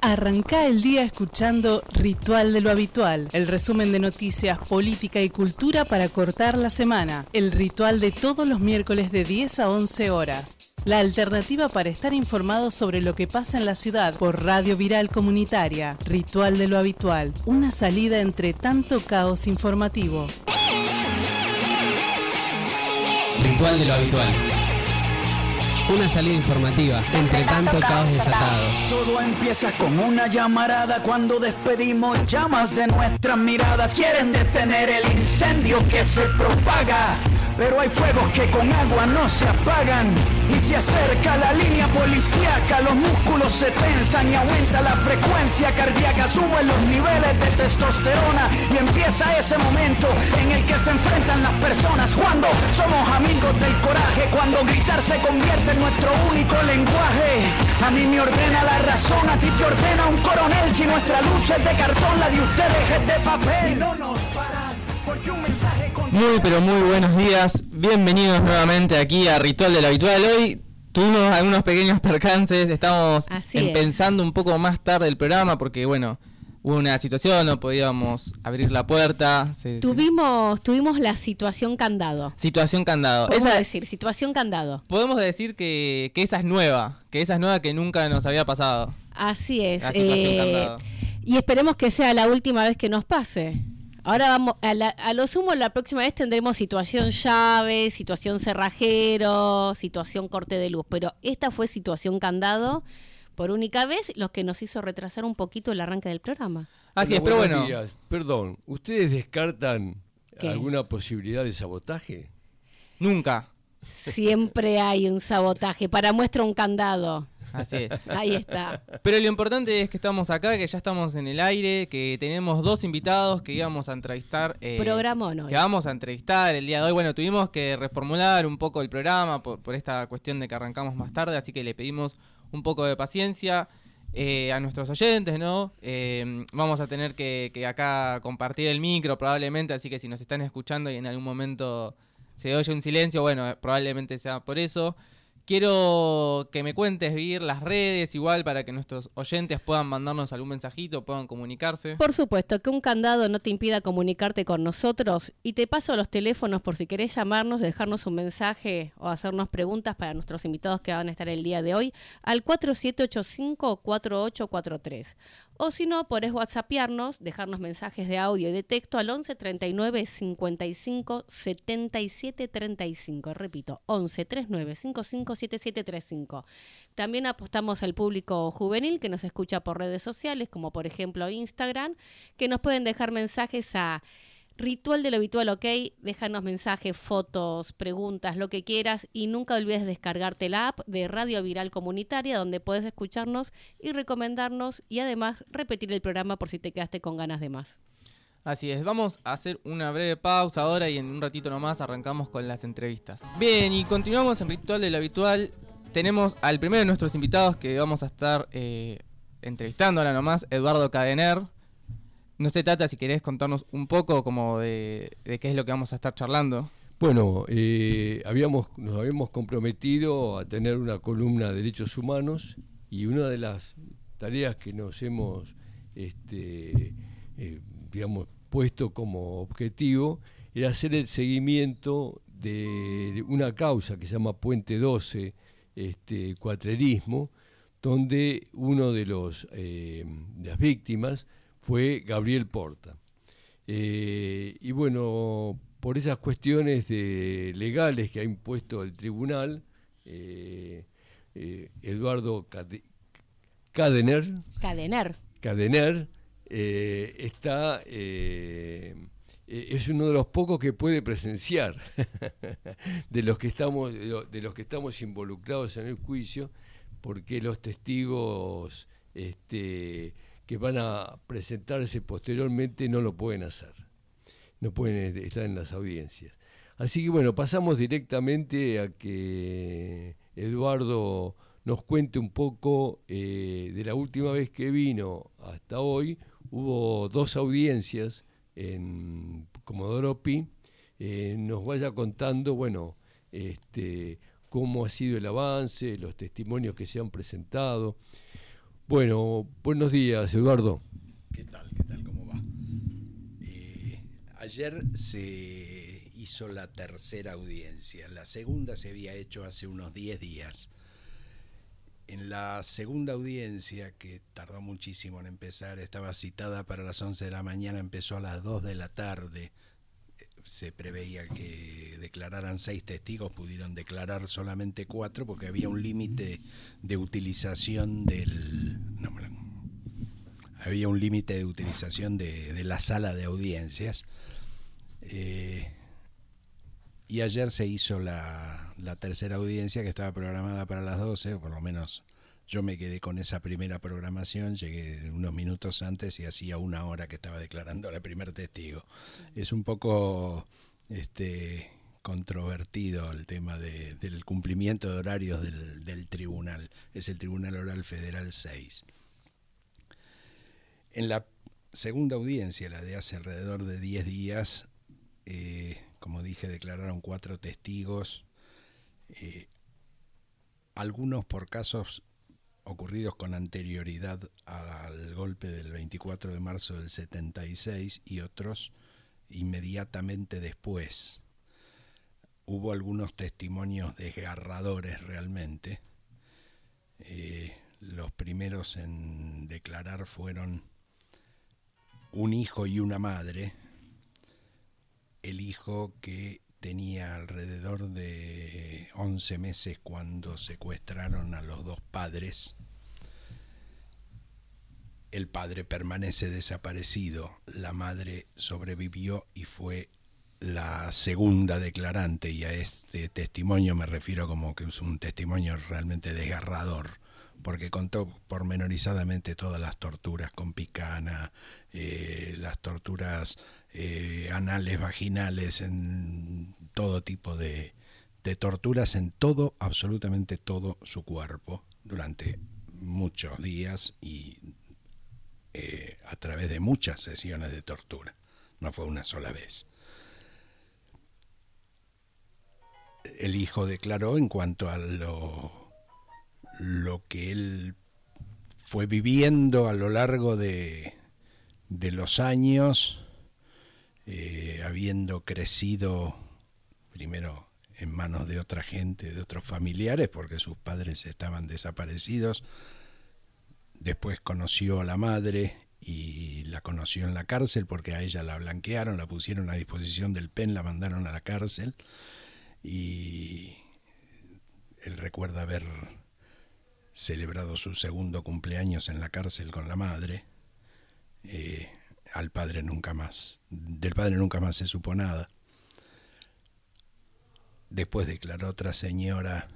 Arranca el día escuchando Ritual de lo Habitual, el resumen de noticias, política y cultura para cortar la semana. El ritual de todos los miércoles de 10 a 11 horas. La alternativa para estar informado sobre lo que pasa en la ciudad por Radio Viral Comunitaria. Ritual de lo Habitual, una salida entre tanto caos informativo. Ritual de lo Habitual. Una salida informativa entre tanto caos desatado. Todo empieza con una llamarada cuando despedimos llamas de nuestras miradas. Quieren detener el incendio que se propaga. Pero hay fuegos que con agua no se apagan. Y se acerca la línea policíaca, los músculos se tensan y aumenta la frecuencia cardíaca. Suben los niveles de testosterona y empieza ese momento en el que se enfrentan las personas. Cuando somos amigos del coraje, cuando gritar se convierte en nuestro único lenguaje. A mí me ordena la razón, a ti te ordena un coronel. Si nuestra lucha es de cartón, la de ustedes es de papel. Y no nos paran, porque un mensaje con Muy pero muy buenos días, bienvenidos nuevamente aquí a Ritual del Habitual. Hoy tuvimos algunos pequeños percances, estamos Así es. pensando un poco más tarde el programa porque bueno, hubo una situación, no podíamos abrir la puerta. se- Tuvimos, tuvimos la situación candado. Situación candado. Podemos Esa- decir, situación candado. podemos decir que, que esa es nueva, que esa es nueva que nunca nos había pasado. Así es. La situación eh, candado. y esperemos que sea la última vez que nos pase. Ahora vamos, a, la- a lo sumo la próxima vez tendremos situación llave, situación cerrajero, situación corte de luz, pero esta fue situación candado por única vez, lo que nos hizo retrasar un poquito el arranque del programa. Así es, Hola, pero buenos bueno, días. Perdón, ¿ustedes descartan ¿Qué? alguna posibilidad de sabotaje? nunca. Siempre hay un sabotaje, para muestra un candado. Así es. Ahí está. Pero lo importante es que estamos acá, que ya estamos en el aire, que tenemos dos invitados que íbamos a entrevistar. eh, Programón hoy. Que vamos a entrevistar el día de hoy. Bueno, tuvimos que reformular un poco el programa por, por esta cuestión de que arrancamos más tarde, así que le pedimos un poco de paciencia eh, a nuestros oyentes, ¿no? Eh, vamos a tener que, que acá compartir el micro probablemente, así que si nos están escuchando y en algún momento se oye un silencio, bueno, probablemente sea por eso. Quiero que me cuentes, Vir, las redes, igual para que nuestros oyentes puedan mandarnos algún mensajito, puedan comunicarse. Por supuesto, que un candado no te impida comunicarte con nosotros y te paso los teléfonos por si querés llamarnos, dejarnos un mensaje o hacernos preguntas para nuestros invitados que van a estar el día de hoy al 4785-4843. O si no, podés whatsappearnos, dejarnos mensajes de audio y de texto al 11 39 55 77 35. Repito, 11 39 55 77 35. También apostamos al público juvenil que nos escucha por redes sociales, como por ejemplo Instagram, que nos pueden dejar mensajes a Ritual de lo habitual, ok. Déjanos mensajes, fotos, preguntas, lo que quieras. Y nunca olvides descargarte la app de Radio Viral Comunitaria, donde puedes escucharnos y recomendarnos y además repetir el programa por si te quedaste con ganas de más. Así es, vamos a hacer una breve pausa ahora y en un ratito nomás arrancamos con las entrevistas. Bien, y continuamos en Ritual de lo Habitual. Tenemos al primero de nuestros invitados que vamos a estar eh, entrevistando ahora nomás, Eduardo Cadener. No sé, Tata, si querés contarnos un poco como de, qué es lo que vamos a estar charlando. Bueno, eh, habíamos, nos habíamos comprometido a tener una columna de derechos humanos y una de las tareas que nos hemos, este, eh, digamos, puesto como objetivo era hacer el seguimiento de una causa que se llama Puente 12, este, cuatrerismo, donde uno de los eh, de las víctimas fue Gabriel Porta. Eh, y bueno, por esas cuestiones de- legales que ha impuesto el tribunal, eh, eh, Eduardo Cade- Cadener, Cadener. Cadener está es uno de los pocos que puede presenciar de los que estamos de los que estamos involucrados en el juicio porque los testigos este, que van a presentarse posteriormente no lo pueden hacer no pueden estar en las audiencias así que bueno pasamos directamente a que Eduardo nos cuente un poco eh, de la última vez que vino hasta hoy. Hubo dos audiencias en Comodoro Pi. Eh, nos vaya contando, bueno, este, cómo ha sido el avance, los testimonios que se han presentado. Bueno, buenos días, Eduardo. ¿Qué tal? ¿Qué tal? ¿Cómo va? Eh, ayer se hizo la tercera audiencia. La segunda se había hecho hace unos 10 días. En la segunda audiencia, que tardó muchísimo en empezar, estaba citada para las 11 de la mañana, empezó a las 2 de la tarde. Se preveía que declararan seis testigos, pudieron declarar solamente cuatro porque había un límite de utilización del... no había un límite de utilización de, de la sala de audiencias. Eh, y ayer se hizo la, la tercera audiencia que estaba programada para las 12, o por lo menos yo me quedé con esa primera programación, llegué unos minutos antes y hacía una hora que estaba declarando la primer testigo. Es un poco este controvertido el tema de- del cumplimiento de horarios del, del tribunal. Es el Tribunal Oral Federal 6. En la segunda audiencia, la de hace alrededor de 10 días, eh, como dije, declararon cuatro testigos, eh, algunos por casos ocurridos con anterioridad al golpe del 24 de marzo del 76 y otros inmediatamente después. Hubo algunos testimonios desgarradores realmente. Eh, los primeros en declarar fueron un hijo y una madre. El hijo que tenía alrededor de 11 meses cuando secuestraron a los dos padres. El padre permanece desaparecido, la madre sobrevivió y fue la segunda declarante y a este testimonio me refiero como que es un testimonio realmente desgarrador porque contó pormenorizadamente todas las torturas con picana, eh, las torturas eh, anales, vaginales, en todo tipo de, de torturas en todo, absolutamente todo su cuerpo durante muchos días y eh, a través de muchas sesiones de tortura. No fue una sola vez. El hijo declaró en cuanto a lo, lo que él fue viviendo a lo largo de, de los años, eh, habiendo crecido primero en manos de otra gente, de otros familiares, porque sus padres estaban desaparecidos. Después conoció a la madre y la conoció en la cárcel porque a ella la blanquearon, la pusieron a disposición del PEN, la mandaron a la cárcel y él recuerda haber celebrado su segundo cumpleaños en la cárcel con la madre. Eh, al padre nunca más. Del padre nunca más se supo nada. Después declaró otra señora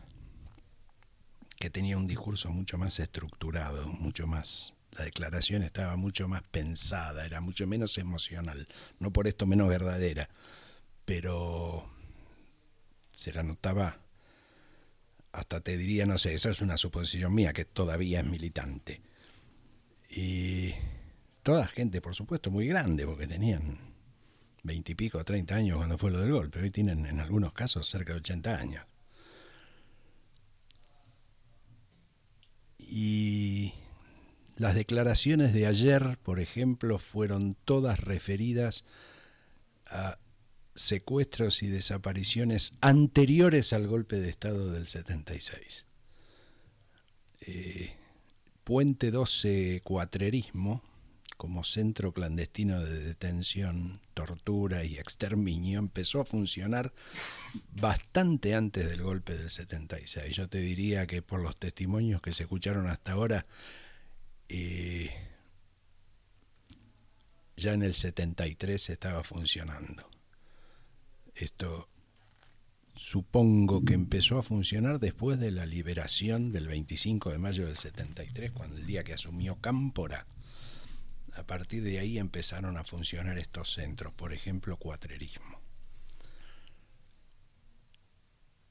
que tenía un discurso mucho más estructurado, mucho más... La declaración estaba mucho más pensada, era mucho menos emocional, no por esto menos verdadera, pero se la notaba, hasta te diría, no sé, eso es una suposición mía, que todavía es militante. Y toda gente, por supuesto, muy grande, porque tenían veintipico, treinta años cuando fue lo del golpe, hoy tienen en algunos casos cerca de 80 años. Y las declaraciones de ayer, por ejemplo, fueron todas referidas a secuestros y desapariciones anteriores al golpe de Estado del 76. Eh, Puente 12 Cuatrerismo, como centro clandestino de detención, tortura y exterminio, empezó a funcionar bastante antes del golpe del 76. Yo te diría que por los testimonios que se escucharon hasta ahora, eh, ya en el 73 estaba funcionando. Esto supongo que empezó a funcionar después de la liberación del 25 de mayo del 73, cuando el día que asumió Cámpora. A partir de ahí empezaron a funcionar estos centros, por ejemplo, cuatrerismo.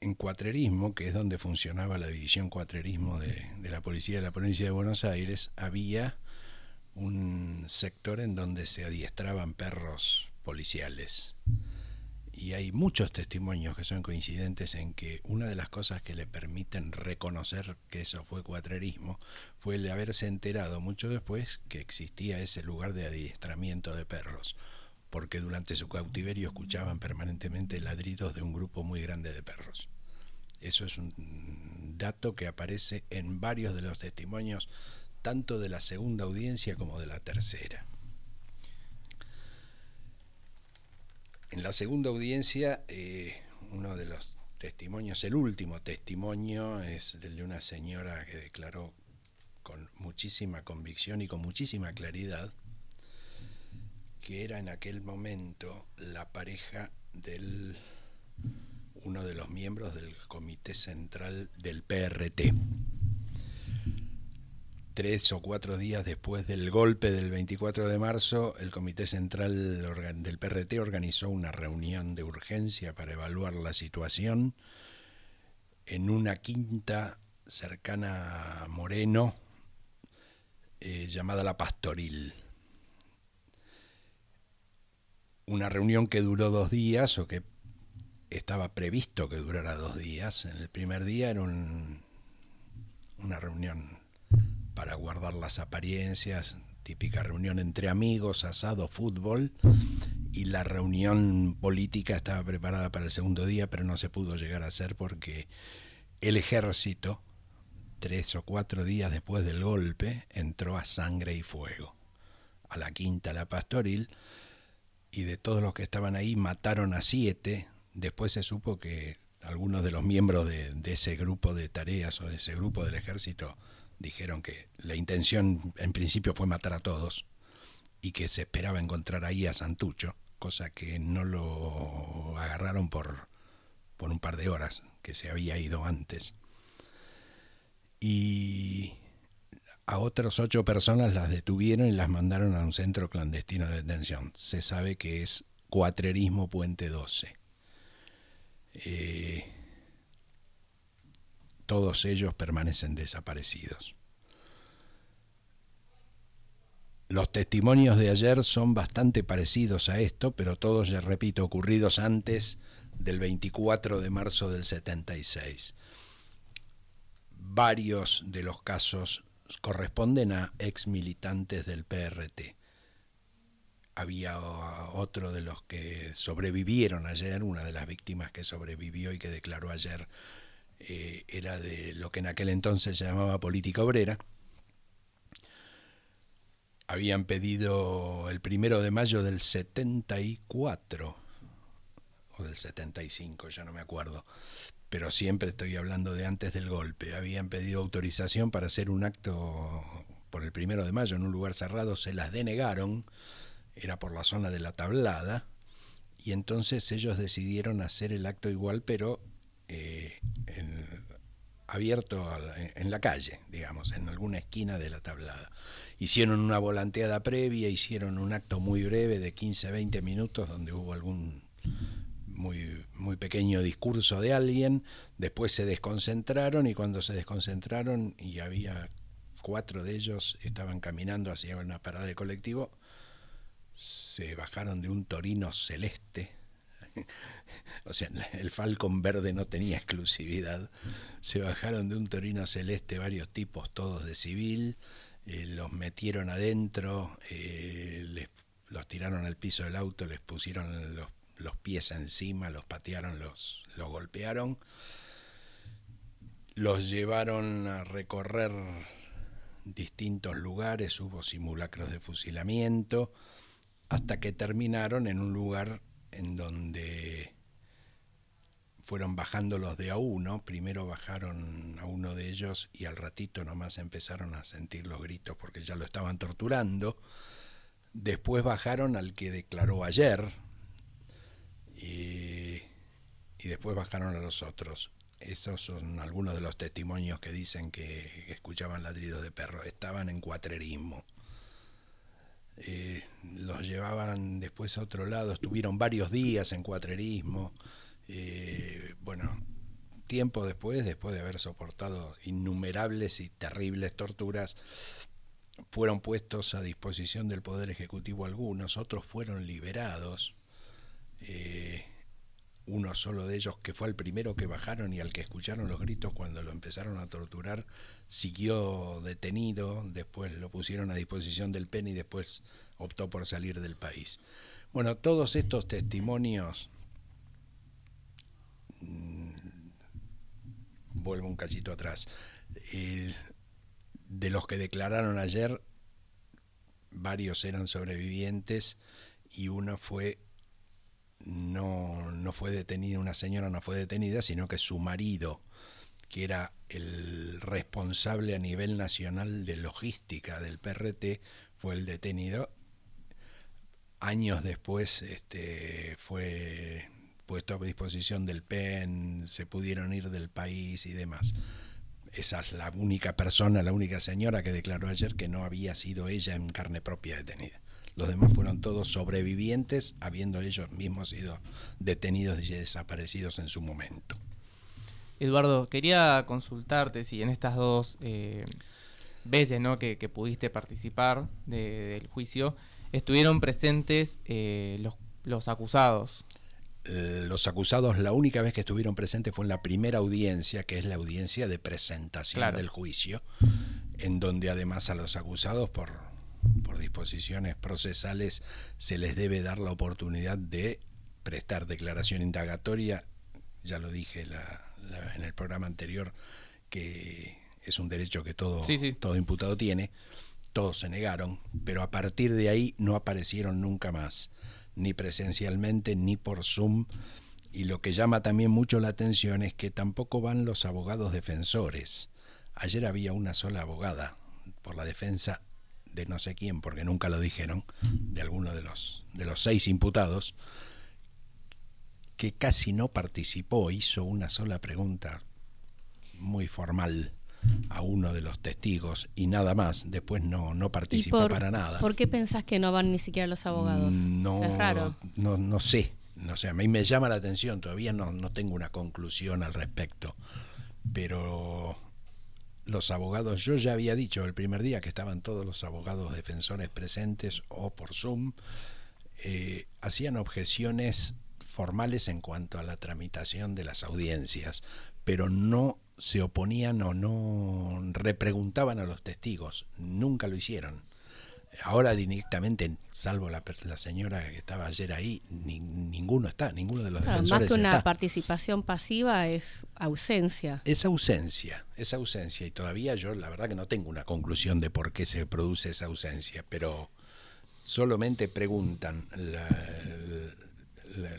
En cuatrerismo, que es donde funcionaba la división cuatrerismo de, de la policía de la provincia de Buenos Aires, había un sector en donde se adiestraban perros policiales y hay muchos testimonios que son coincidentes en que una de las cosas que le permiten reconocer que eso fue cuatrerismo fue el haberse enterado mucho después que existía ese lugar de adiestramiento de perros, porque durante su cautiverio escuchaban permanentemente ladridos de un grupo muy grande de perros. Eso es un dato que aparece en varios de los testimonios, tanto de la segunda audiencia como de la tercera. En la segunda audiencia, eh, uno de los testimonios, el último testimonio, es el de una señora que declaró con muchísima convicción y con muchísima claridad que era en aquel momento la pareja del uno de los miembros del comité central del PRT tres o cuatro días después del golpe del 24 de marzo, el Comité Central del PRT organizó una reunión de urgencia para evaluar la situación en una quinta cercana a Moreno, eh, llamada La Pastoril. Una reunión que duró dos días o que estaba previsto que durara dos días. En el primer día era una reunión para guardar las apariencias, típica reunión entre amigos, asado, fútbol, y la reunión política estaba preparada para el segundo día, pero no se pudo llegar a hacer porque el ejército, tres o cuatro días después del golpe, entró a sangre y fuego. A la quinta, la pastoril, y de todos los que estaban ahí mataron a siete. Después se supo que algunos de los miembros de, de ese grupo de tareas o de ese grupo del ejército dijeron que la intención en principio fue matar a todos y que se esperaba encontrar ahí a Santucho, cosa que no lo agarraron por, por un par de horas, que se había ido antes. Y a otras ocho personas las detuvieron y las mandaron a un centro clandestino de detención. Se sabe que es Cuatrerismo Puente 12. Eh, todos ellos permanecen desaparecidos. Los testimonios de ayer son bastante parecidos a esto, pero todos, ya repito, ocurridos antes del 24 de marzo del 76. Varios de los casos corresponden a ex militantes del PRT. Había otro de los que sobrevivieron ayer, una de las víctimas que sobrevivió y que declaró ayer eh, era de lo que en aquel entonces se llamaba política obrera. Habían pedido el primero de mayo del 74 o del 75, ya no me acuerdo, pero siempre estoy hablando de antes del golpe. Habían pedido autorización para hacer un acto por el primero de mayo en un lugar cerrado, se las denegaron, era por la zona de la tablada, y entonces ellos decidieron hacer el acto igual, pero eh, abierto en la calle, digamos, en alguna esquina de la tablada. Hicieron una volanteada previa, hicieron un acto muy breve de 15 20 minutos donde hubo algún muy, muy pequeño discurso de alguien, después se desconcentraron y cuando se desconcentraron y había cuatro de ellos estaban caminando hacia una parada de colectivo, se bajaron de un torino celeste o sea, el Falcon verde no tenía exclusividad. Se bajaron de un Torino celeste varios tipos, todos de civil, eh, los metieron adentro, eh, los tiraron al piso del auto, les pusieron los, pies encima, los patearon, los, los golpearon, los llevaron a recorrer distintos lugares, hubo simulacros de fusilamiento, hasta que terminaron en un lugar en donde fueron bajando los de a uno, primero bajaron a uno de ellos y al ratito nomás empezaron a sentir los gritos porque ya lo estaban torturando, después bajaron al que declaró ayer y, después bajaron a los otros. Esos son algunos de los testimonios que dicen que, que escuchaban ladridos de perro, estaban en cuatrerismo. Eh, los llevaban después a otro lado, estuvieron varios días en cuatrerismo. Eh, bueno, tiempo después, después de haber soportado innumerables y terribles torturas, fueron puestos a disposición del Poder Ejecutivo algunos, otros fueron liberados. Eh, uno solo de ellos, que fue el primero que bajaron y al que escucharon los gritos cuando lo empezaron a torturar, siguió detenido, después lo pusieron a disposición del PEN y después optó por salir del país. Bueno, todos estos testimonios, mm, vuelvo un cachito atrás, de los que declararon ayer, varios eran sobrevivientes y uno fue no, no fue detenida, una señora no fue detenida, sino que su marido, que era el responsable a nivel nacional de logística del PRT, fue el detenido. Años después este, fue puesto a disposición del PEN, se pudieron ir del país y demás. Esa es la única persona, la única señora que declaró ayer que no había sido ella en carne propia detenida. Los demás fueron todos sobrevivientes, habiendo ellos mismos sido detenidos y desaparecidos en su momento. Eduardo, quería consultarte si en estas dos eh, veces ¿no? que, pudiste participar del juicio estuvieron presentes eh, los, los acusados. Eh, los acusados, la única vez que estuvieron presentes fue en la primera audiencia, que es la audiencia de presentación del juicio, en donde además a los acusados por por disposiciones procesales se les debe dar la oportunidad de prestar declaración indagatoria, ya lo dije en el programa anterior, que es un derecho que todo, todo imputado tiene, todos se negaron, pero a partir de ahí no aparecieron nunca más, ni presencialmente ni por Zoom, y lo que llama también mucho la atención es que tampoco van los abogados defensores. Ayer había una sola abogada por la defensa de no sé quién, porque nunca lo dijeron, de alguno de los, de los seis imputados, que casi no participó, hizo una sola pregunta muy formal a uno de los testigos y nada más, después no, no participó para nada. ¿Por qué pensás que no van ni siquiera los abogados? No, no, no sé, no sé, a mí me llama la atención, todavía no, no tengo una conclusión al respecto, pero los abogados, yo ya había dicho el primer día que estaban todos los abogados defensores presentes o por Zoom, eh, hacían objeciones formales en cuanto a la tramitación de las audiencias, pero no se oponían o no repreguntaban a los testigos, nunca lo hicieron. Ahora directamente, salvo la, la, señora que estaba ayer ahí, ninguno está, ninguno de los defensores Más que una participación pasiva es ausencia. Es ausencia, es ausencia. Y todavía yo la verdad que no tengo una conclusión de por qué se produce esa ausencia, pero solamente preguntan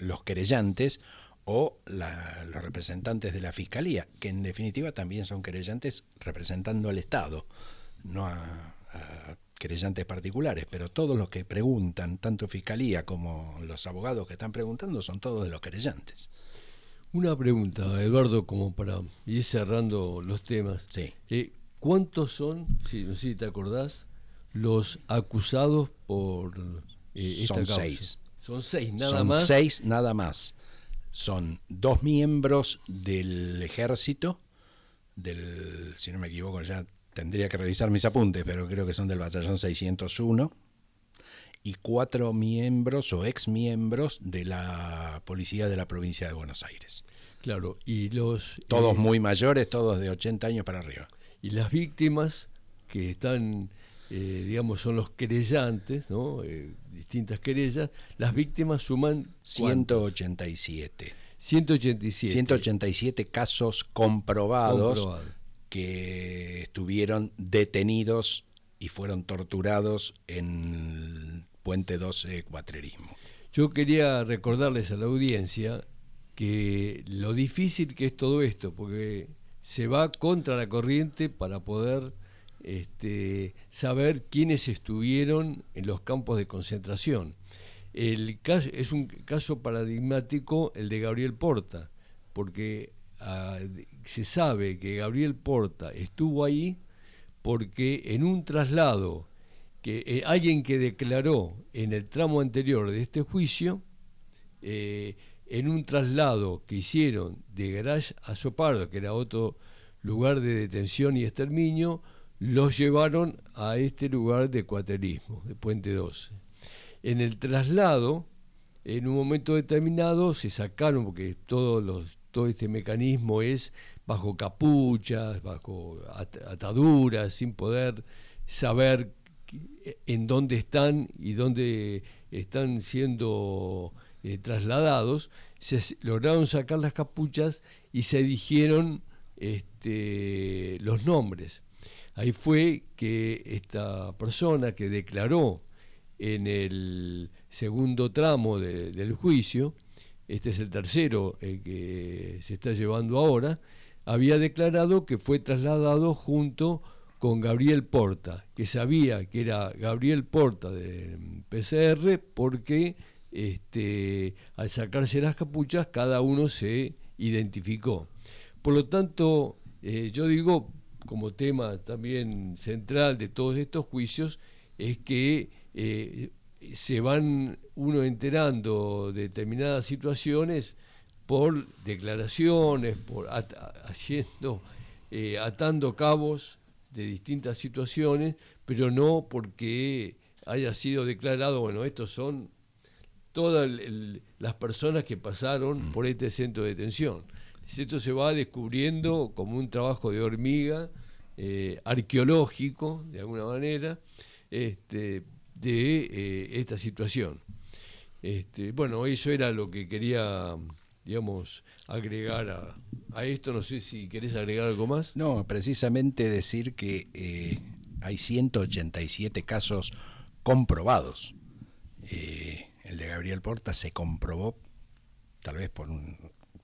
los querellantes o los representantes de la Fiscalía, que en definitiva también son querellantes representando al Estado, no a querellantes particulares, pero todos los que preguntan, tanto Fiscalía como los abogados que están preguntando, son todos de los querellantes. Una pregunta, Eduardo, como para ir cerrando los temas. Sí. Eh, ¿Cuántos son, si, no sé si te acordás, los acusados por eh, esta son seis. Son seis, nada más. Son seis, nada más. Son dos miembros del ejército, del, si no me equivoco, ya tendría que revisar mis apuntes, pero creo que son del batallón 601, y cuatro miembros o ex miembros de la policía de la provincia de Buenos Aires. Claro, y los... Todos eh, muy mayores, todos de 80 años para arriba. Y las víctimas que están, eh, digamos, son los querellantes, ¿no? Eh, distintas querellas, las víctimas suman... 187. 187. 187 casos comprobados que estuvieron detenidos y fueron torturados en Puente 12 Cuatrerismo. Yo quería recordarles a la audiencia que lo difícil que es todo esto, porque se va contra la corriente para poder este, saber quiénes estuvieron en los campos de concentración. El caso, es un caso paradigmático el de Gabriel Porta, porque se sabe que Gabriel Porta estuvo ahí porque en un traslado que eh, alguien que declaró en el tramo anterior de este juicio, eh, en un traslado que hicieron de Garage a Sopardo, que era otro lugar de detención y exterminio, los llevaron a este lugar de cuaterismo, de Puente 12. En el traslado, en un momento determinado se sacaron, porque todo este mecanismo es bajo capuchas, bajo ataduras, sin poder saber en dónde están y dónde están siendo eh, trasladados, se lograron sacar las capuchas y se dijeron este, los nombres. Ahí fue que esta persona que declaró en el segundo tramo del juicio, este es el tercero el que se está llevando ahora, había declarado que fue trasladado junto con Gabriel Porta, que sabía que era Gabriel Porta de PCR porque este, al sacarse las capuchas cada uno se identificó. Por lo tanto, eh, yo digo, como tema también central de todos estos juicios, es que eh, se van uno enterando de determinadas situaciones por declaraciones, por haciendo, eh, atando cabos de distintas situaciones, pero no porque haya sido declarado, bueno, estos son todas las personas que pasaron por este centro de detención. Esto se va descubriendo como un trabajo de hormiga, eh, arqueológico, de alguna manera, este, de eh, esta situación. Este, bueno, eso era lo que quería, digamos, agregar a, a, esto. No sé si querés agregar algo más. No, precisamente decir que eh, hay 187 casos comprobados. el de Gabriel Porta se comprobó, tal vez por un,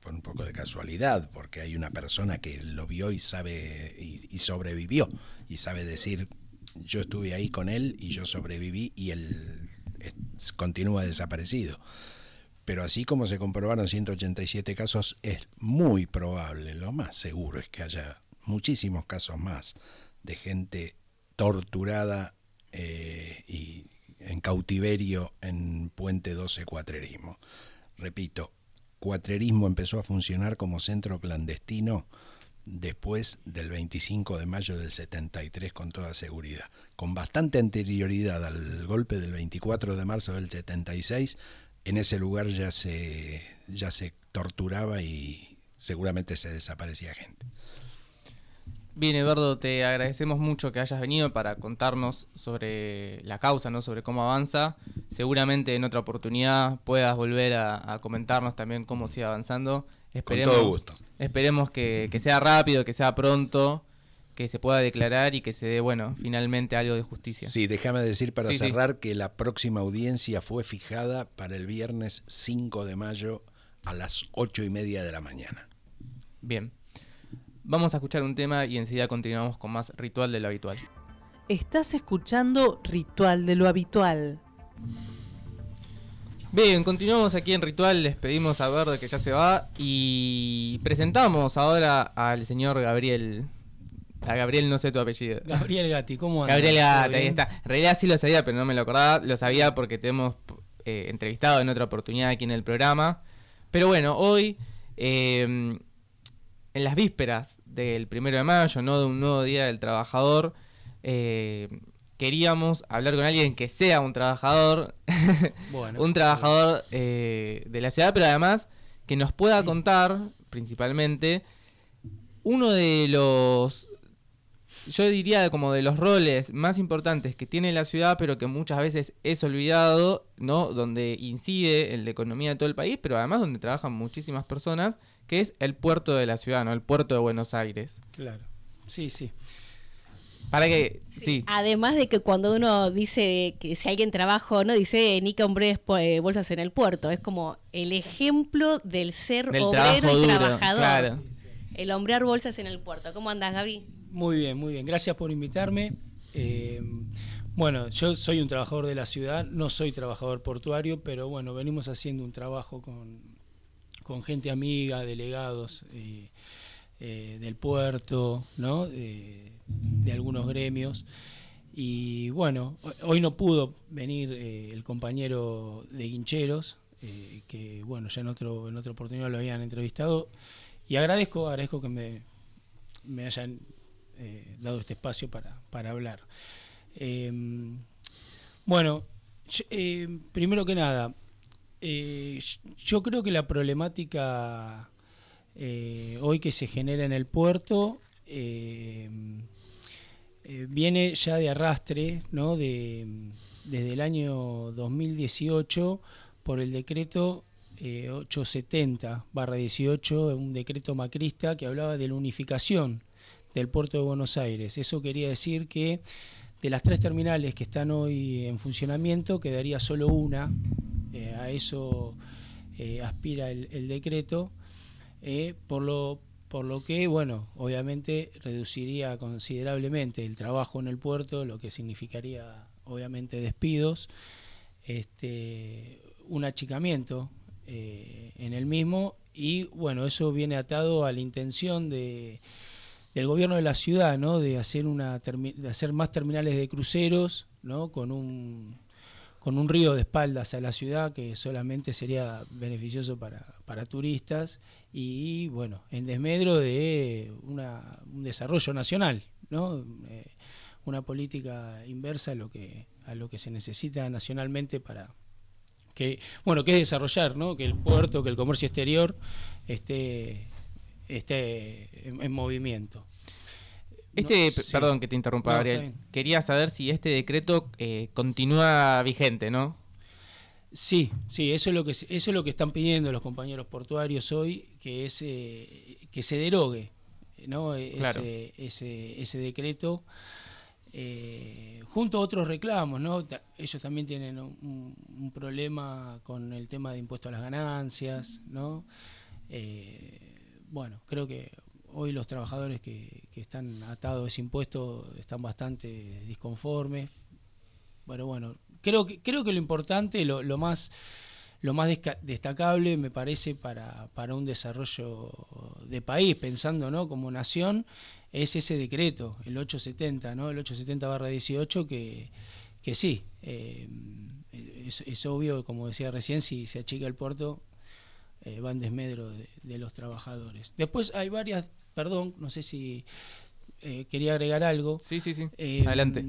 por un poco de casualidad, porque hay una persona que lo vio y sabe y, sobrevivió y sabe decir yo estuve ahí con él y yo sobreviví y él continúa desaparecido. Pero así como se comprobaron 187 casos, es muy probable, lo más seguro es que haya muchísimos casos más de gente torturada eh, y en cautiverio en Puente 12 Cuatrerismo. Repito, Cuatrerismo empezó a funcionar como centro clandestino después del 25 de mayo del 73 con toda seguridad. Con bastante anterioridad al golpe del 24 de marzo del 76, en ese lugar ya se, ya se torturaba y seguramente se desaparecía gente. Bien, Eduardo, te agradecemos mucho que hayas venido para contarnos sobre la causa, ¿no? sobre cómo avanza. Seguramente en otra oportunidad puedas volver a, comentarnos también cómo sigue avanzando. Esperemos, Con todo gusto. Esperemos que, sea rápido, que sea pronto, que se pueda declarar y que se dé, bueno, finalmente algo de justicia. Sí, déjame decir para cerrar que la próxima audiencia fue fijada para el viernes 5 de mayo a las 8 y media de la mañana. Bien. Vamos a escuchar un tema y enseguida continuamos con más Ritual de lo Habitual. Estás escuchando Ritual de lo Habitual. Bien, continuamos aquí en Ritual, les pedimos a Verde que ya se va y presentamos ahora al señor Gabriel. A Gabriel no sé tu apellido. Gabriel Gatti, ¿cómo andas? Gabriel Gatti, ahí está. En realidad sí lo sabía, pero no me lo acordaba. Lo sabía porque te hemos eh, entrevistado en otra oportunidad aquí en el programa. Pero bueno, hoy eh, en las vísperas del primero de mayo, no de un nuevo día del trabajador, eh, queríamos hablar con alguien que sea un trabajador, un trabajador eh, de la ciudad, pero además que nos pueda contar, principalmente, uno de los, yo diría como de los roles más importantes que tiene la ciudad, pero que muchas veces es olvidado, ¿no? Donde incide en la economía de todo el país, pero además donde trabajan muchísimas personas que es el puerto de la ciudad, ¿no? El puerto de Buenos Aires. Claro. Sí, sí. Para que, sí. Además de que cuando uno dice que si alguien trabaja no, dice ni que hombres eh, bolsas en el puerto. Es como el ejemplo del ser obrero y trabajador. Claro. El hombrear bolsas en el puerto. ¿Cómo andas, Gaby? Muy bien, muy bien. Gracias por invitarme. Eh, bueno, yo soy un trabajador de la ciudad, no soy trabajador portuario, pero bueno, venimos haciendo un trabajo con con gente amiga, delegados eh, eh, del puerto, ¿no? de algunos gremios. Y bueno, hoy no pudo venir eh, el compañero de Guincheros, que bueno, ya en, otro, en otra oportunidad lo habían entrevistado. Y agradezco, agradezco que me, me hayan dado este espacio para, para hablar. bueno, primero que nada, Eh, yo creo que la problemática eh, hoy que se genera en el puerto eh, viene ya de arrastre, ¿no? De, desde el año 2018 por el decreto 870-18, un decreto macrista que hablaba de la unificación del puerto de Buenos Aires. Eso quería decir que de las tres terminales que están hoy en funcionamiento quedaría solo una, eh, a eso eh, aspira el, decreto, eh, por, lo, por lo que, bueno, obviamente reduciría considerablemente el trabajo en el puerto, lo que significaría obviamente despidos, este, un achicamiento en el mismo y bueno, eso viene atado a la intención de del gobierno de la ciudad, ¿no? De hacer una de hacer más terminales de cruceros, ¿no? Con un con un río de espaldas a la ciudad que solamente sería beneficioso para, para turistas y bueno, en desmedro de una, un desarrollo nacional, ¿no? Eh, una política inversa a lo que a lo que se necesita nacionalmente para que bueno, que es desarrollar, ¿no? Que el puerto, que el comercio exterior esté esté en, movimiento. Este, perdón que te interrumpa, Gabriel. Quería saber si este decreto eh, continúa vigente, ¿no? Sí, sí, eso es lo que eso es lo que están pidiendo los compañeros portuarios hoy, que es eh, que se derogue, ¿no? E, ese, ese, ese decreto. Eh, junto a otros reclamos, ¿no? Ellos también tienen un, un, problema con el tema de impuesto a las ganancias, ¿no? bueno, creo que hoy los trabajadores que, están atados a ese impuesto están bastante disconformes. Bueno, bueno, creo que, creo que lo importante, lo, lo más lo más destacable me parece para, para un desarrollo de país, pensando ¿no? como nación, es ese decreto, el 870, ¿no? el 870-18, que, que sí, eh, es, es, obvio, como decía recién, si se achica el puerto, eh, van desmedro de, los trabajadores. Después hay varias, perdón, no sé si eh, quería agregar algo. Sí, sí, sí. Eh, Adelante.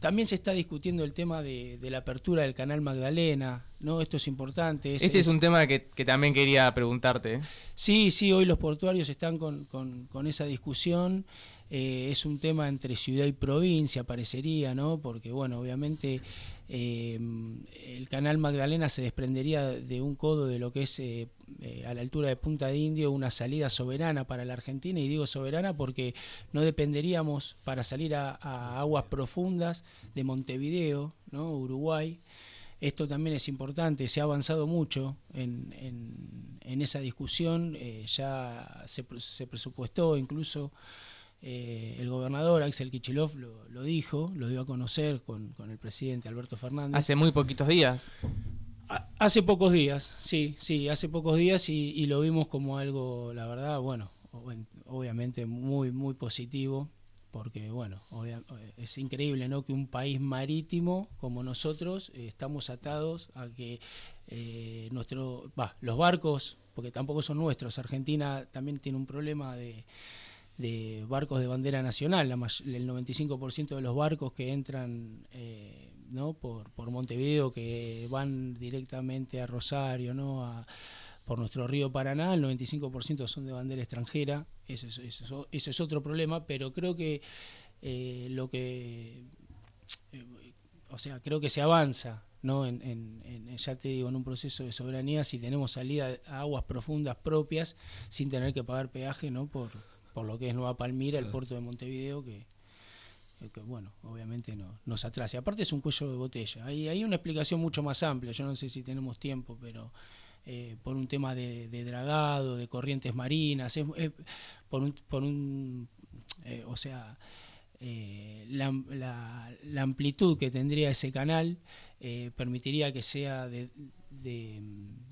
También se está discutiendo el tema de, la apertura del canal Magdalena, ¿no? Esto es importante. este es, un tema que, también quería preguntarte. Sí, sí, hoy los portuarios están con, con esa discusión. Eh, es un tema entre ciudad y provincia, parecería, ¿no? Porque, bueno, obviamente eh, el canal Magdalena se desprendería de un codo de lo que es eh, a la altura de Punta de Indio una salida soberana para la Argentina, y digo soberana porque no dependeríamos para salir a, aguas profundas de Montevideo, ¿no? Uruguay. Esto también es importante, se ha avanzado mucho en, en, esa discusión, ya se, se presupuestó incluso eh, el gobernador Axel Kichilov lo, dijo, lo dio a conocer con, el presidente Alberto Fernández. Hace muy poquitos días. hace pocos días, sí, sí, hace pocos días y, lo vimos como algo, la verdad, bueno, obviamente muy, muy positivo, porque bueno, es increíble, ¿no? Que un país marítimo como nosotros eh, estamos atados a que eh, nuestro, los barcos, porque tampoco son nuestros, Argentina también tiene un problema de de barcos de bandera nacional. el 95% de los barcos que entran eh, ¿no? por, por Montevideo, que van directamente a Rosario, ¿no? A, por nuestro río Paraná, el 95% son de bandera extranjera. Eso es, eso, es otro problema, pero creo que eh, lo que. Eh, o sea, creo que se avanza ¿no? En, en, ya te digo, en un proceso de soberanía si tenemos salida a aguas profundas propias sin tener que pagar peaje ¿no? por, por lo que es Nueva Palmira, el puerto de Montevideo, que, bueno, obviamente no, nos atrasa. aparte es un cuello de botella. Hay, hay una explicación mucho más amplia, yo no sé si tenemos tiempo, pero eh, por un tema de, dragado, de corrientes marinas, por un, por un eh, o sea, eh, la, la, amplitud que tendría ese canal permitiría que sea de, de,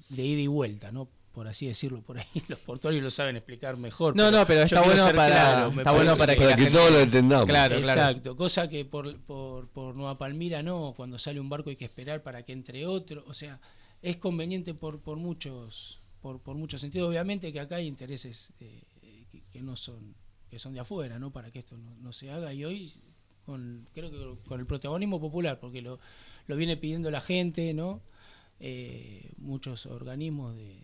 de ida y vuelta, ¿no? Por así decirlo, por ahí los portuarios lo saben explicar mejor. No, no, pero está bueno para, está bueno para que, todos lo entendamos. Claro, Exacto, cosa que por, por, por, Nueva Palmira no, cuando sale un barco hay que esperar para que entre otro, o sea, es conveniente por, por muchos por, por muchos sentidos, obviamente que acá hay intereses eh, que, no son que son de afuera, ¿no? Para que esto no, no se haga y hoy con creo que con el protagonismo popular, porque lo, lo viene pidiendo la gente, ¿no? eh, muchos organismos de,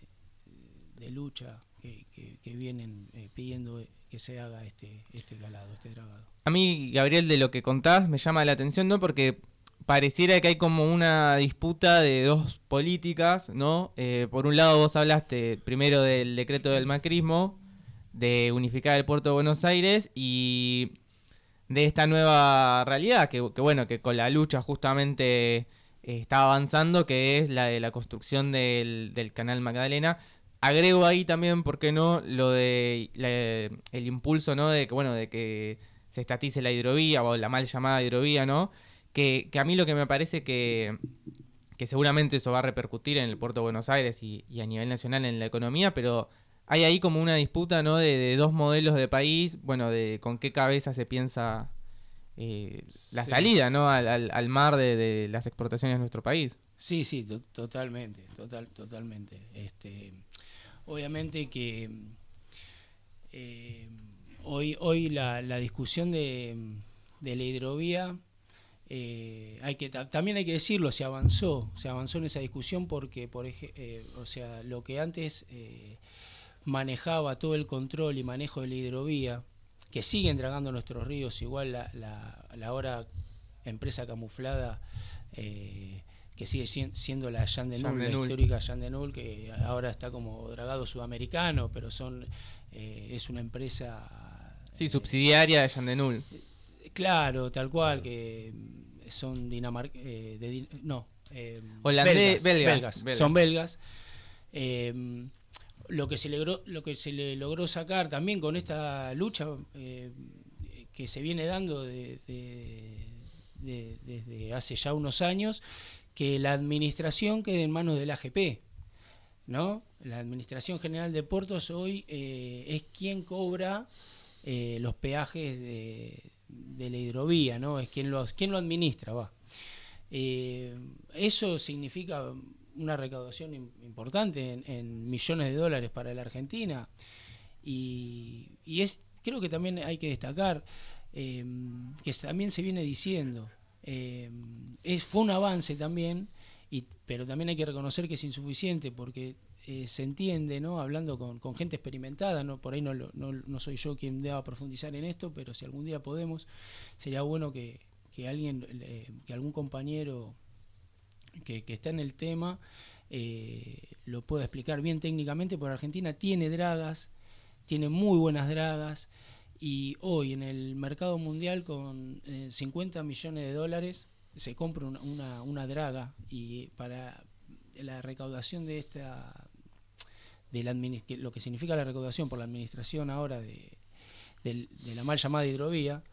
de lucha que, que- vienen eh, pidiendo que se haga este, este calado, este dragado. A mí, Gabriel, de lo que contás me llama la atención, ¿no? Porque pareciera que hay como una disputa de dos políticas, ¿no? Eh, por un lado vos hablaste primero del decreto del macrismo, de unificar el puerto de Buenos Aires y de esta nueva realidad que, que bueno, que con la lucha justamente eh, está avanzando, que es la de la construcción del, del canal Magdalena. Agrego ahí también, ¿por qué no? Lo de la- el impulso, ¿no? De que, bueno, de que se estatice la hidrovía o la mal llamada hidrovía, ¿no? Que, que a mí lo que me parece que, que seguramente eso va a repercutir en el puerto de Buenos Aires y, y a nivel nacional en la economía, pero hay ahí como una disputa, ¿no? De, de dos modelos de país, bueno, de con qué cabeza se piensa eh, la Sí. salida, ¿no? Al, al- al mar de, de las exportaciones de nuestro país. Sí, sí, to- totalmente, total, totalmente. Este, obviamente que eh, hoy, hoy la, la discusión de, de la hidrovía, eh, hay que ta- también hay que decirlo, se avanzó, se avanzó en esa discusión porque, por eh, o sea, lo que antes manejaba todo el control y manejo de la hidrovía, que siguen dragando nuestros ríos, igual la, la, la ahora empresa camuflada eh, que sigue sien- siendo la Jean de Jean Null, de la Null. histórica Jean de Null, que ahora está como dragado sudamericano, pero son eh, es una empresa Sí, eh, subsidiaria de Yandenul. Claro, tal cual, que son Dinamarca, eh, de Din- no, eh, Holandés- belgas, belgas, belgas, belgas. son belgas. Eh, lo que se logró, lo que se le logró sacar también con esta lucha eh, que se viene dando de- de- de- desde hace ya unos años, que la administración quede en manos del AGP. ¿no? La Administración General de Puertos hoy eh, es quien cobra eh, los peajes de, la hidrovía, ¿no? Es quien lo, quien lo administra, va. Eh, eso significa una recaudación im- importante en, millones de dólares para la Argentina y, y es creo que también hay que destacar que también se viene diciendo eh, es, fue un avance también y, pero también hay que reconocer que es insuficiente porque eh, se entiende, ¿no? Hablando con, con gente experimentada, ¿no? Por ahí no, no, no soy yo quien deba profundizar en esto, pero si algún día podemos, sería bueno que, que alguien, eh, que algún compañero que, que está en el tema lo pueda explicar bien técnicamente, porque Argentina tiene dragas, tiene muy buenas dragas, y hoy en el mercado mundial con eh, 50 millones de dólares se compra una, una, una draga y para la recaudación de esta de la lo que significa la recaudación por la administración ahora de, de la mal llamada hidrovía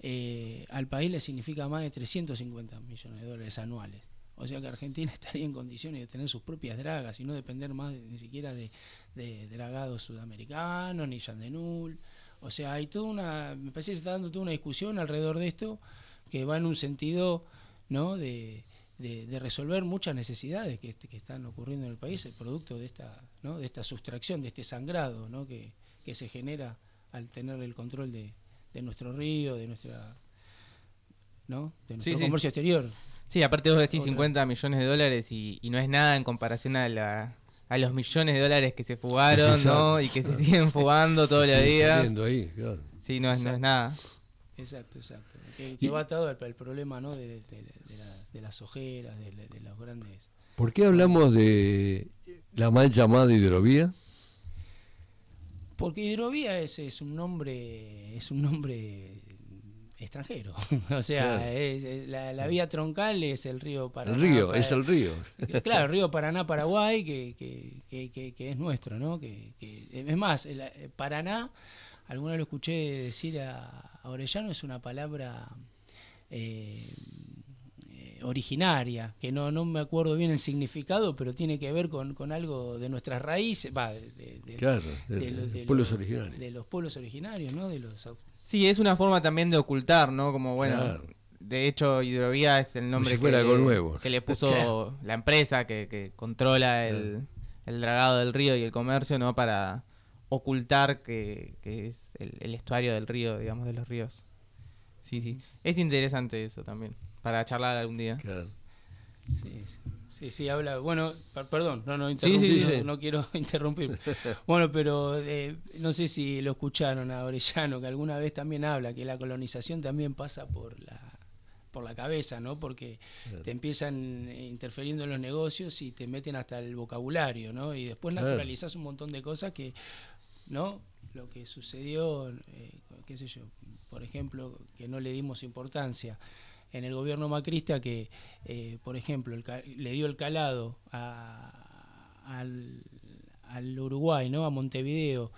eh, al país le significa más de 350 millones de dólares anuales. O sea que Argentina estaría en condiciones de tener sus propias dragas y no depender más de- ni siquiera de, de dragados sudamericanos ni Yandenul o sea hay toda una me parece que se está dando toda una discusión alrededor de esto que va en un sentido ¿no? de, de- de resolver muchas necesidades que, que están ocurriendo en el país, el producto de esta, ¿no? de esta sustracción, de este sangrado ¿no? que, que se genera al tener el control de, de nuestro río, de nuestra ¿no? de nuestro Sí, sí. comercio exterior. Sí, aparte vos decís Otra. 50 millones de dólares y, y no es nada en comparación a, la, a los millones de dólares que se fugaron, Sí, ¿no? Y que se siguen fugando todos los días. saliendo ahí, claro. Sí, no es, no es nada. Exacto, exacto. Que, que va atado al, al problema ¿no? de, de- de las, de las ojeras, de, de los grandes... ¿Por qué hablamos de la mal llamada hidrovía? Porque hidrovía es, es un nombre es un nombre extranjero. o sea, Claro. es- es- la, la vía troncal es el río Paraná. El río, para- es el río. Claro, el río Paraná, Paraguay, que, que, que, que- es nuestro, ¿no? Que, que- es más, el, eh, Paraná, alguna vez lo escuché decir a, a Orellano, es una palabra eh, eh, originaria, que no, no me acuerdo bien el significado, pero tiene que ver con, con algo de nuestras raíces, va, de, de- de- Claro, de- de los- pueblos los- originarios. De los pueblos originarios, ¿no? De los Sí, es una forma también de ocultar, ¿no? Como bueno, Claro. de hecho hidrovía es el nombre si que, le, que puso Claro. la empresa que, que controla el, el dragado del río y el comercio, ¿no? Para ocultar que, que es el, el estuario del río, digamos, de los ríos. Sí, sí. Es interesante eso también, para charlar algún día. Claro. Sí, sí. Sí, sí, habla. Bueno, per- perdón, no, no, Sí, interrumpí, sí, no, quiero interrumpir. Bueno, pero eh, no sé si lo escucharon a Orellano, que alguna vez también habla que la colonización también pasa por la por la cabeza, ¿no? Porque te empiezan eh, interfiriendo en los negocios y te meten hasta el vocabulario, ¿no? Y después naturalizas un montón de cosas que, ¿no? Lo que sucedió, eh, qué sé yo, por ejemplo, que no le dimos importancia en el gobierno macrista que, eh, por ejemplo, el le dio el calado a- al, Uruguay, ¿no? A Montevideo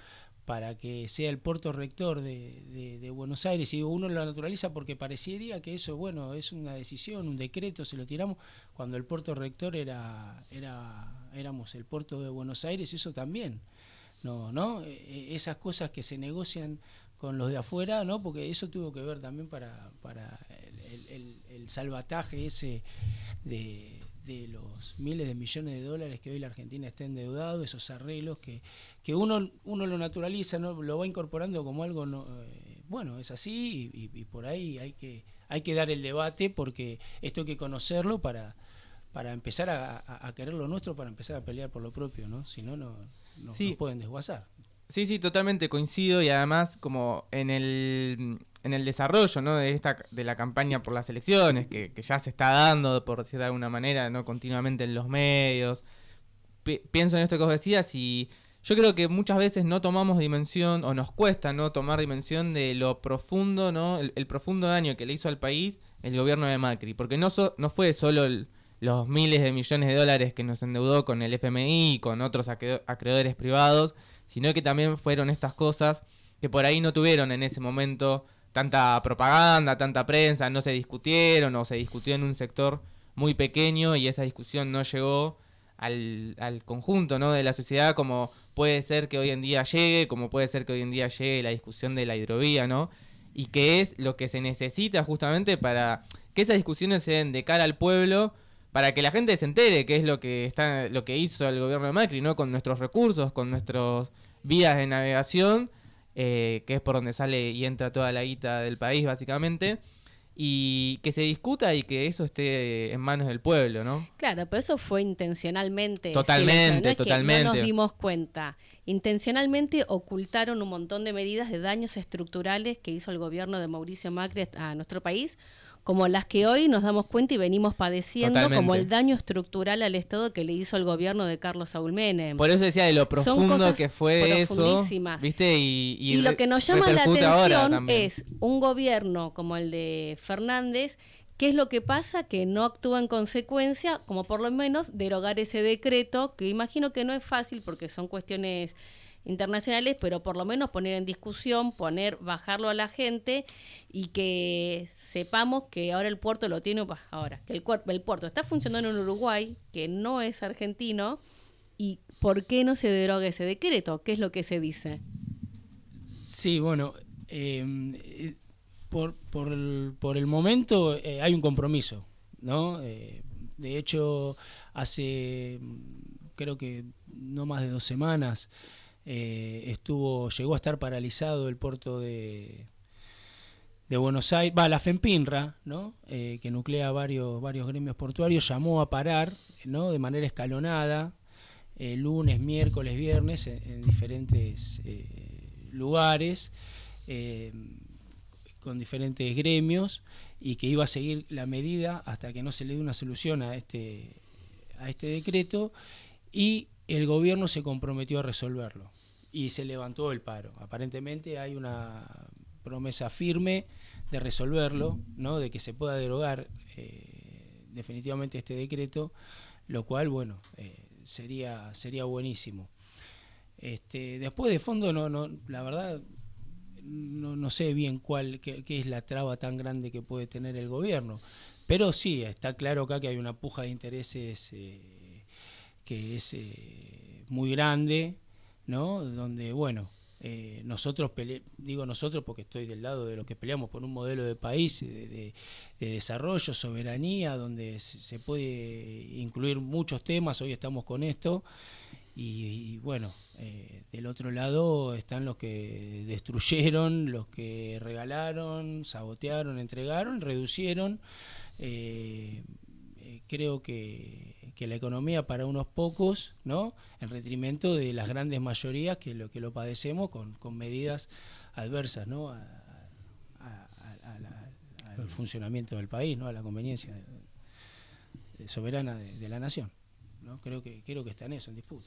para que sea el puerto rector de, de- Buenos Aires. Y uno lo naturaliza porque parecería que eso bueno es una decisión un decreto se lo tiramos cuando el puerto rector era era éramos el puerto de Buenos Aires eso también no no Eh, esas cosas que se negocian con los de afuera no porque eso tuvo que ver también para para el, el- salvataje ese de, de los miles de millones de dólares que hoy la Argentina está endeudado esos arreglos que que uno uno lo naturaliza no lo va incorporando como algo no, eh, bueno es así y, y- y por ahí hay que hay que dar el debate porque esto hay que conocerlo para para empezar a, a- a querer lo nuestro para empezar a pelear por lo propio no si no no no- Sí. nos pueden desguazar. Sí, sí, totalmente coincido y además como en el, en el desarrollo ¿no? de esta de la campaña por las elecciones, que, que ya se está dando, por decir de alguna manera, no continuamente en los medios. Pi- pienso en esto que vos decías y yo creo que muchas veces no tomamos dimensión o nos cuesta no tomar dimensión de lo profundo, ¿no? El, profundo daño que le hizo al país el gobierno de Macri, porque no so- no fue solo los miles de millones de dólares que nos endeudó con el FMI y con otros acre- acreedores privados, sino que también fueron estas cosas que por ahí no tuvieron en ese momento tanta propaganda, tanta prensa, no se discutieron o se discutió en un sector muy pequeño y esa discusión no llegó al, al conjunto ¿no? de la sociedad como puede ser que hoy en día llegue, como puede ser que hoy en día llegue la discusión de la hidrovía, ¿no? Y que es lo que se necesita justamente para que esas discusiones se den de cara al pueblo, para que la gente se entere qué es lo que está, lo que hizo el gobierno de Macri, ¿no? Con nuestros recursos, con nuestras vías de navegación, eh, que es por donde sale y entra toda la guita del país, básicamente, y que se discuta y que eso esté en manos del pueblo, ¿no? Claro, pero eso fue intencionalmente. Totalmente. No es que totalmente. no nos dimos cuenta. Intencionalmente ocultaron un montón de medidas de daños estructurales que hizo el gobierno de Mauricio Macri a nuestro país, como las que hoy nos damos cuenta y venimos padeciendo, Totalmente. como el daño estructural al Estado que le hizo el gobierno de Carlos Saúl Menem. Por eso decía de lo profundo que fue eso, profundísimas. ¿viste? Y, Y, re- lo que nos llama la atención es un gobierno como el de Fernández, ¿qué es lo que pasa? Que no actúa en consecuencia, como por lo menos derogar ese decreto, que imagino que no es fácil porque son cuestiones internacionales, pero por lo menos poner en discusión, poner, bajarlo a la gente y que sepamos que ahora el puerto lo tiene, ahora, que el, el puerto está funcionando en Uruguay, que no es argentino, y por qué no se deroga ese decreto, ¿qué es lo que se dice? Sí, bueno, eh, eh, por, por, el, por el momento eh, hay un compromiso, ¿no? Eh, de hecho, hace creo que no más de dos semanas eh, estuvo llegó a estar paralizado el puerto de, Buenos Aires, va, la FEMPINRA, ¿no? Eh, que nuclea varios, varios gremios portuarios, llamó a parar, ¿no? De manera escalonada, eh, lunes, miércoles, viernes, en, en diferentes eh, lugares, con diferentes gremios, y que iba a seguir la medida hasta que no se le dé una solución a este, a este decreto, y el gobierno se comprometió a resolverlo, y se levantó el paro. Aparentemente hay una promesa firme de resolverlo, ¿no? de que se pueda derogar eh, definitivamente este decreto, lo cual, bueno, eh, sería, sería buenísimo. Este, después de fondo, no, no, la verdad, no, no sé bien cuál, qué, qué es la traba tan grande que puede tener el gobierno, pero sí, está claro acá que hay una puja de intereses eh, que es muy grande, ¿no? Donde, bueno, eh, nosotros, pele digo nosotros porque estoy del lado de los que peleamos por un modelo de país, de, de- de desarrollo, soberanía, donde se puede incluir muchos temas, hoy estamos con esto, y, y, bueno, eh, del otro lado están los que destruyeron, los que regalaron, sabotearon, entregaron, reducieron. eh, eh, creo que, que la economía para unos pocos, ¿no? En detrimento de las grandes mayorías que lo que lo padecemos con, con medidas adversas, ¿no? A- a- a- a la- al funcionamiento del país, ¿no? A la conveniencia de- de soberana de, de la nación, ¿no? Creo que creo que está en eso, en disputa.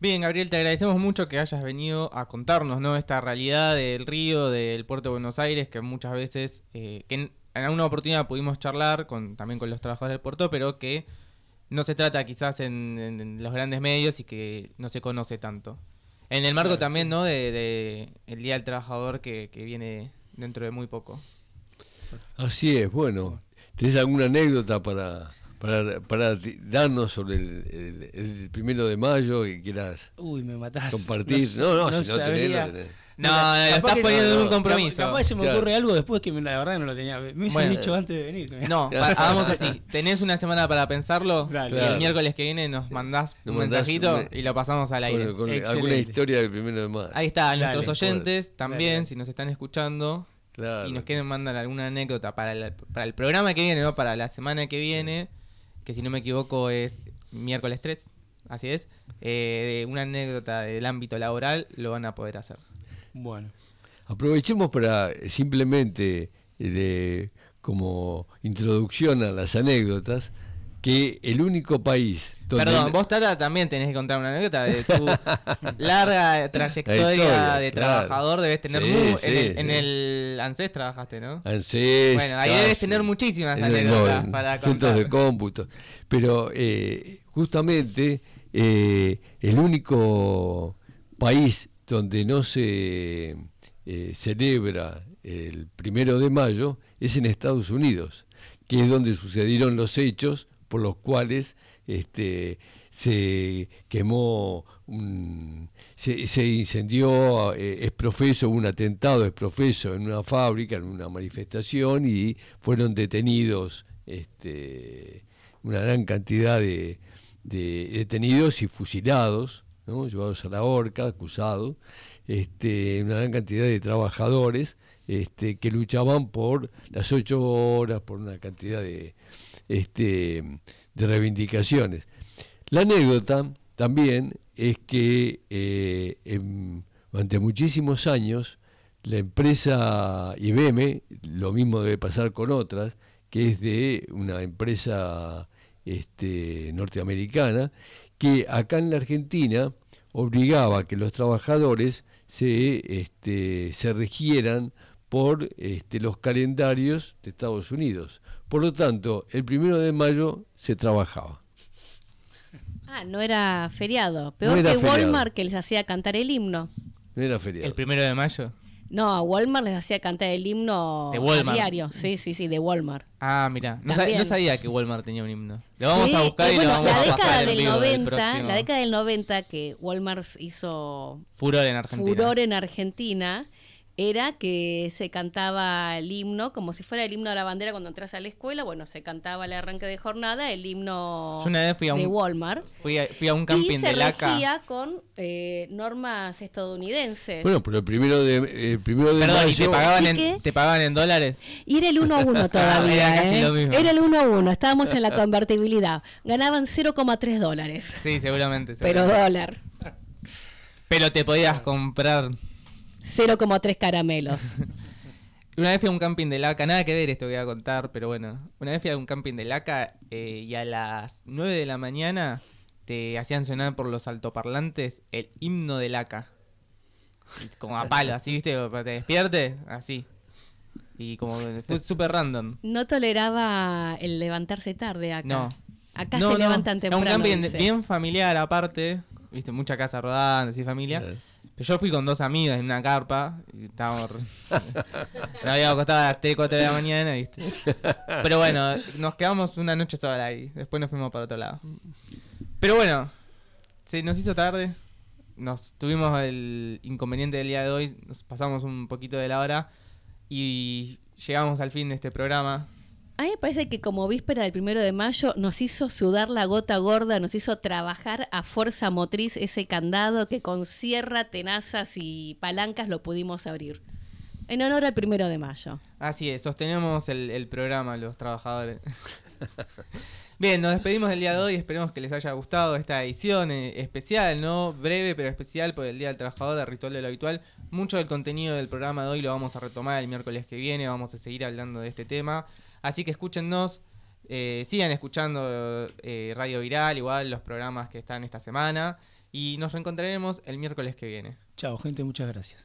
Bien, Gabriel, te agradecemos mucho que hayas venido a contarnos ¿no? esta realidad del río, del puerto de Buenos Aires, que muchas veces, eh, que en, alguna oportunidad pudimos charlar con, también con los trabajadores del puerto, pero que no se trata quizás en, en- en los grandes medios y que no se conoce tanto. En el marco Claro, también sí. ¿no? de, de el Día del Trabajador que, que viene dentro de muy poco. Así es, bueno. ¿Tenés alguna anécdota para, para, darnos sobre el, el- el primero de mayo que quieras Uy, me matás. compartir? s- No, no, si no tenés, sabría. no tenés. No, Mira, lo capaz estás poniendo en un compromiso. Capaz se me Claro. ocurre algo después que me- la verdad no lo tenía. Me hubiese Bueno, dicho eh, antes de venir. No, hagamos así. Tenés una semana para pensarlo Dale. y el miércoles que viene nos mandás Nos un mandás mensajito un- y lo pasamos al aire. Con, con alguna historia del primero de mayo. Ahí está, a nuestros oyentes también, dale. si nos están escuchando Claro. y nos quieren mandar alguna anécdota para, la- para el programa que viene, ¿no? Para la semana que viene, que si no me equivoco es miércoles 3, así es, eh, de una anécdota del ámbito laboral, lo van a poder hacer. Bueno. Aprovechemos para eh, simplemente, eh, de- como introducción a las anécdotas, que el único país donde... Perdón, vos Tata también tenés que contar una anécdota de tu larga trayectoria historia, de claro. trabajador, debes tener Sí, en, el, en sí. el ANSES trabajaste, ¿no? ANSES, Bueno, ahí debes tener muchísimas en el- anécdotas no, para centros contar. de cómputo. Pero eh, justamente eh, el único país donde no se eh, celebra el primero de mayo es en Estados Unidos, que es donde sucedieron los hechos por los cuales este, se quemó, un- se, se incendió eh, exprofeso, un atentado exprofeso en una fábrica, en una manifestación y fueron detenidos este, una gran cantidad de detenidos y fusilados, llevados a la horca, acusados, este, una gran cantidad de trabajadores este, que luchaban por las ocho horas, por una cantidad de, este, de reivindicaciones. La anécdota también es que eh, durante muchísimos años la empresa IBM, lo mismo debe pasar con otras, que es de una empresa norteamericana, que acá en la Argentina obligaba a que los trabajadores se, este, se regieran por este, los calendarios de Estados Unidos. Por lo tanto, el primero de mayo se trabajaba. Ah, no era feriado. Peor No era que feriado. Walmart que les hacía cantar el himno. No era feriado. El primero de mayo. No, a Walmart les hacía cantar el himno De Walmart. diario. Sí, sí, sí, de Walmart. Ah, mira, no, sab- También. no sabía que Walmart tenía un himno. Lo vamos Sí, a buscar y bueno, lo vamos la a década pasar en del del 90, próximo la década del 90 que Walmart hizo Furor en Argentina. furor en Argentina era que se cantaba el himno como si fuera el himno de la bandera cuando entras a la escuela. Bueno, se cantaba al arranque de jornada el himno Yo una vez fui a de un- Walmart. Fui a, fui a un camping y se de laca. regía con eh, normas estadounidenses. Bueno, pero el primero de, el primero de Perdón, ¿y te pagaban, en, que- te pagaban en dólares? Y era el 1 a 1 todavía. Era casi ¿eh? lo mismo. Era el 1 a 1. Estábamos en la convertibilidad. Ganaban 0,3 dólares. Sí, seguramente. Pero dólar. Pero te podías comprar. 0,3 caramelos. Una vez fui a un camping de laca, nada que ver esto que voy a contar, pero bueno. Una vez fui a un camping de laca eh, y a las 9 de la mañana te hacían sonar por los altoparlantes el himno de laca. Y Como a palo, así, ¿viste? Para que te despiertes, así. Y como fue súper random. No toleraba el levantarse tarde acá. No. Acá No, se no, levantan Era un temprano. camping dice. bien familiar aparte, viste, mucha casa rodando, así familia. Yo fui con dos amigas en una carpa y estábamos... Nos habíamos acostado a las 3, 4 de la mañana, viste. Pero bueno, nos quedamos una noche sola ahí, después nos fuimos para otro lado. Pero bueno, se nos hizo tarde, nos tuvimos el inconveniente del día de hoy, nos pasamos un poquito de la hora y llegamos al fin de este programa. A mí me parece que como víspera del primero de mayo nos hizo sudar la gota gorda, nos hizo trabajar a fuerza motriz ese candado que con sierra, tenazas y palancas lo pudimos abrir. En honor al primero de mayo. Así es, sostenemos el, el programa, los trabajadores. Bien, nos despedimos del día de hoy. Esperemos que les haya gustado esta edición eh, especial, ¿no? Breve pero especial por el Día del Trabajador de Ritual de lo Habitual. Mucho del contenido del programa de hoy lo vamos a retomar el miércoles que viene. Vamos a seguir hablando de este tema. Así que escúchennos. eh, sigan escuchando eh, Radio Viral, igual los programas que están esta semana. Y nos reencontraremos el miércoles que viene. Chao, gente, muchas gracias.